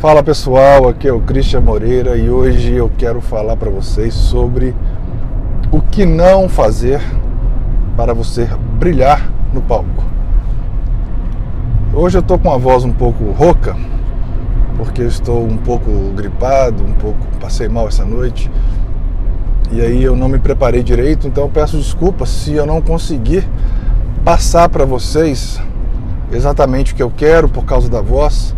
Fala pessoal, aqui é o Christian Moreira e hoje eu quero falar para vocês sobre o que não fazer para você brilhar no palco. Hoje eu tô com a voz um pouco rouca, porque eu estou um pouco gripado, um pouco passei mal essa noite. E aí eu não me preparei direito, então peço desculpas se eu não conseguir passar para vocês exatamente o que eu quero por causa da voz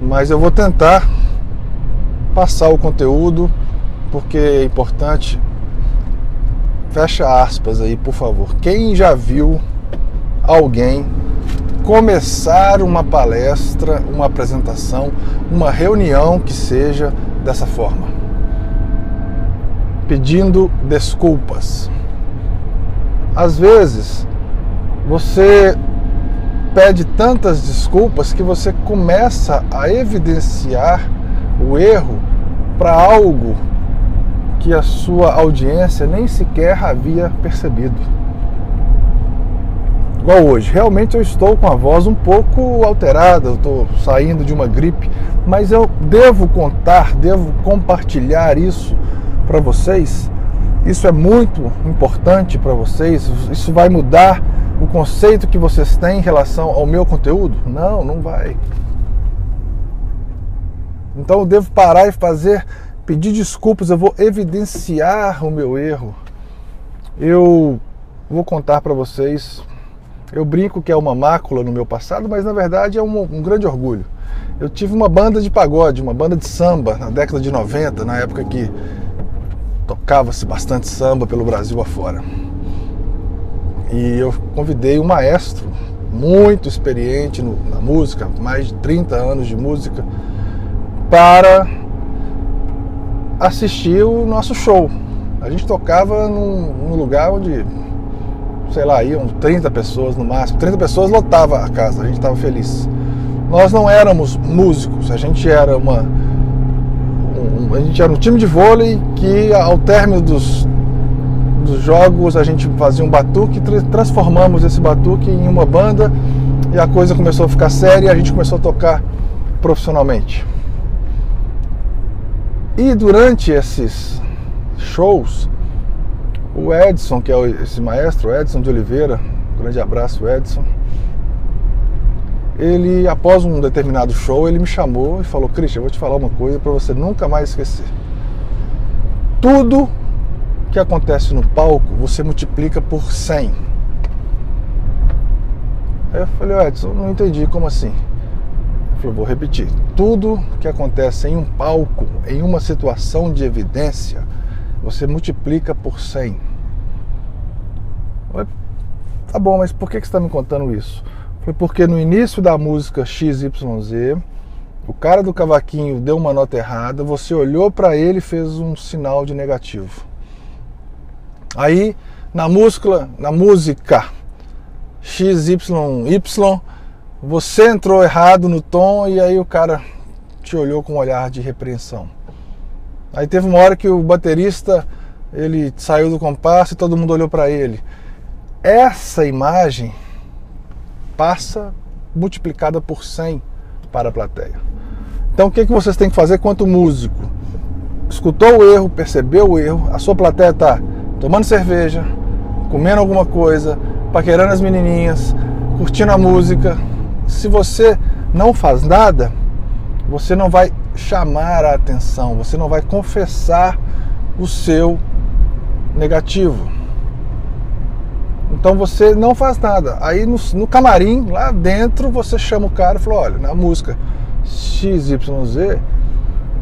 mas eu vou tentar passar o conteúdo porque é importante. Fecha aspas aí, por favor. Quem já viu alguém começar uma palestra, uma apresentação, uma reunião que seja dessa forma? Pedindo desculpas. Às vezes, você pede tantas desculpas que você começa a evidenciar o erro para algo que a sua audiência nem sequer havia percebido. Igual hoje, realmente eu estou com a voz um pouco alterada, estou saindo de uma gripe, mas eu devo contar, devo compartilhar isso para vocês. Isso é muito importante para vocês, isso vai mudar o conceito que vocês têm em relação ao meu conteúdo? Não, não vai. Então eu devo parar e fazer, pedir desculpas, eu vou evidenciar o meu erro. Eu vou contar para vocês. Eu brinco que é uma mácula no meu passado, mas na verdade é um, um grande orgulho. Eu tive uma banda de pagode, uma banda de samba na década de 90, na época que tocava-se bastante samba pelo Brasil afora. E eu convidei um maestro muito experiente no, na música, mais de 30 anos de música, para assistir o nosso show. A gente tocava num, num lugar onde, sei lá, iam 30 pessoas no máximo. 30 pessoas lotava a casa, a gente estava feliz. Nós não éramos músicos, a gente era uma. Um, a gente era um time de vôlei que ao término dos dos jogos a gente fazia um batuque, transformamos esse batuque em uma banda e a coisa começou a ficar séria e a gente começou a tocar profissionalmente. E durante esses shows, o Edson, que é esse maestro, Edson de Oliveira, um grande abraço, Edson. Ele, após um determinado show, ele me chamou e falou: Christian, eu vou te falar uma coisa para você nunca mais esquecer. Tudo que acontece no palco, você multiplica por 100. Aí eu falei, Edson, não entendi, como assim? Falou, vou repetir. Tudo que acontece em um palco, em uma situação de evidência, você multiplica por 100. Falei, tá bom, mas por que você está me contando isso? Foi porque no início da música XYZ, o cara do cavaquinho deu uma nota errada, você olhou para ele e fez um sinal de negativo. Aí na música, na música XYY, você entrou errado no tom e aí o cara te olhou com um olhar de repreensão. Aí teve uma hora que o baterista ele saiu do compasso e todo mundo olhou para ele. Essa imagem passa multiplicada por 100 para a plateia. Então o que, que vocês têm que fazer quanto músico? Escutou o erro, percebeu o erro, a sua plateia está tomando cerveja, comendo alguma coisa, paquerando as menininhas, curtindo a música. Se você não faz nada, você não vai chamar a atenção, você não vai confessar o seu negativo. Então você não faz nada. Aí no, no, camarim, lá dentro, você chama o cara e fala: olha, na música XYZ,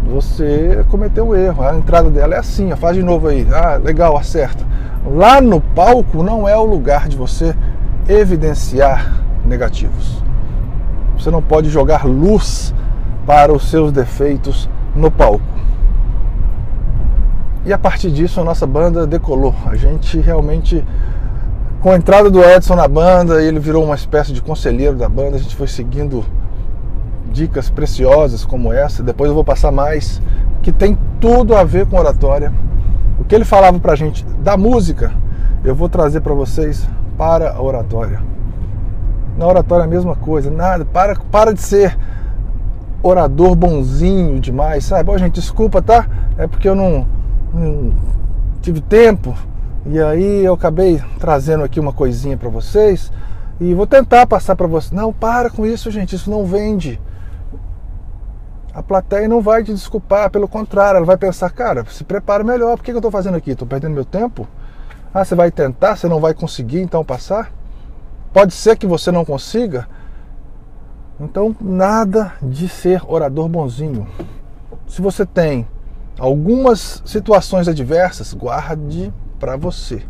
você cometeu um erro. A entrada dela é assim, faz de novo aí. Ah, legal, acerta. Lá no palco não é o lugar de você evidenciar negativos. Você não pode jogar luz para os seus defeitos no palco. E a partir disso a nossa banda decolou. A gente realmente, com a entrada do Edson na banda, ele virou uma espécie de conselheiro da banda, a gente foi seguindo dicas preciosas como essa, depois eu vou passar mais, que tem tudo a ver com oratória. O que ele falava pra gente da música, eu vou trazer para vocês para a oratória. Na oratória a mesma coisa, nada, para, para de ser orador bonzinho demais, sabe? Oh, gente, desculpa, tá? É porque eu não, não tive tempo e aí eu acabei trazendo aqui uma coisinha para vocês e vou tentar passar para vocês. Não, para com isso, gente, isso não vende. A plateia não vai te desculpar, pelo contrário, ela vai pensar, cara, se prepara melhor, por que eu estou fazendo aqui? Estou perdendo meu tempo? Ah, você vai tentar, você não vai conseguir então passar? Pode ser que você não consiga. Então, nada de ser orador bonzinho. Se você tem algumas situações adversas, guarde para você.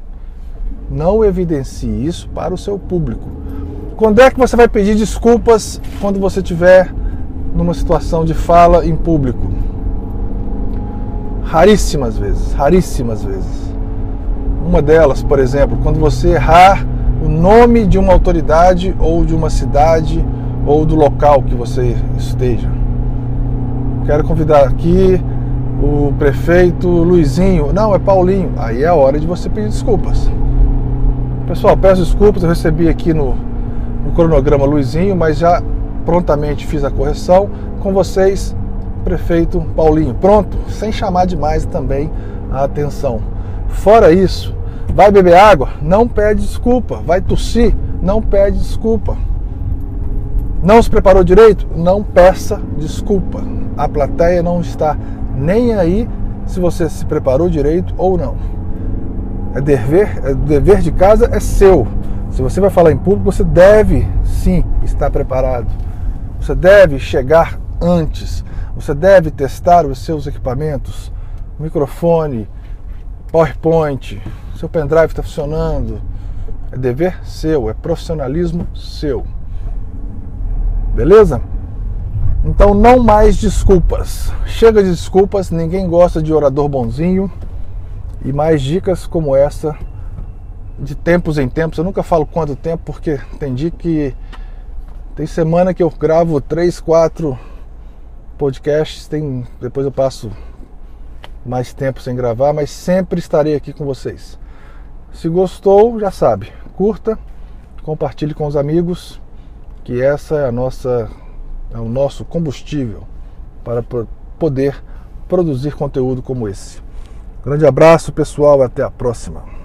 Não evidencie isso para o seu público. Quando é que você vai pedir desculpas quando você estiver numa situação de fala em público? Raríssimas vezes, raríssimas vezes. Uma delas, por exemplo, quando você errar o nome de uma autoridade ou de uma cidade ou do local que você esteja. Quero convidar aqui o prefeito Luizinho. Não, é Paulinho. Aí é a hora de você pedir desculpas. Pessoal, peço desculpas, eu recebi aqui no, no cronograma Luizinho, mas já prontamente fiz a correção. Com vocês, prefeito Paulinho. Pronto, sem chamar demais também a atenção. Fora isso, vai beber água? Não pede desculpa. Vai tossir? Não pede desculpa. Não se preparou direito? Não peça desculpa. A plateia não está nem aí se você se preparou direito ou não. É dever, é dever de casa é seu. Se você vai falar em público, você deve sim estar preparado. Você deve chegar antes. Você deve testar os seus equipamentos, microfone, PowerPoint, seu pendrive está funcionando. É dever seu, é profissionalismo seu. Beleza? Então não mais desculpas. Chega de desculpas, ninguém gosta de orador bonzinho. E mais dicas como essa de tempos em tempos. Eu nunca falo quanto tempo porque dia que tem semana que eu gravo três, quatro podcasts, tem depois eu passo mais tempo sem gravar, mas sempre estarei aqui com vocês. Se gostou, já sabe, curta, compartilhe com os amigos que essa é a nossa é o nosso combustível para poder produzir conteúdo como esse. Grande abraço, pessoal, até a próxima.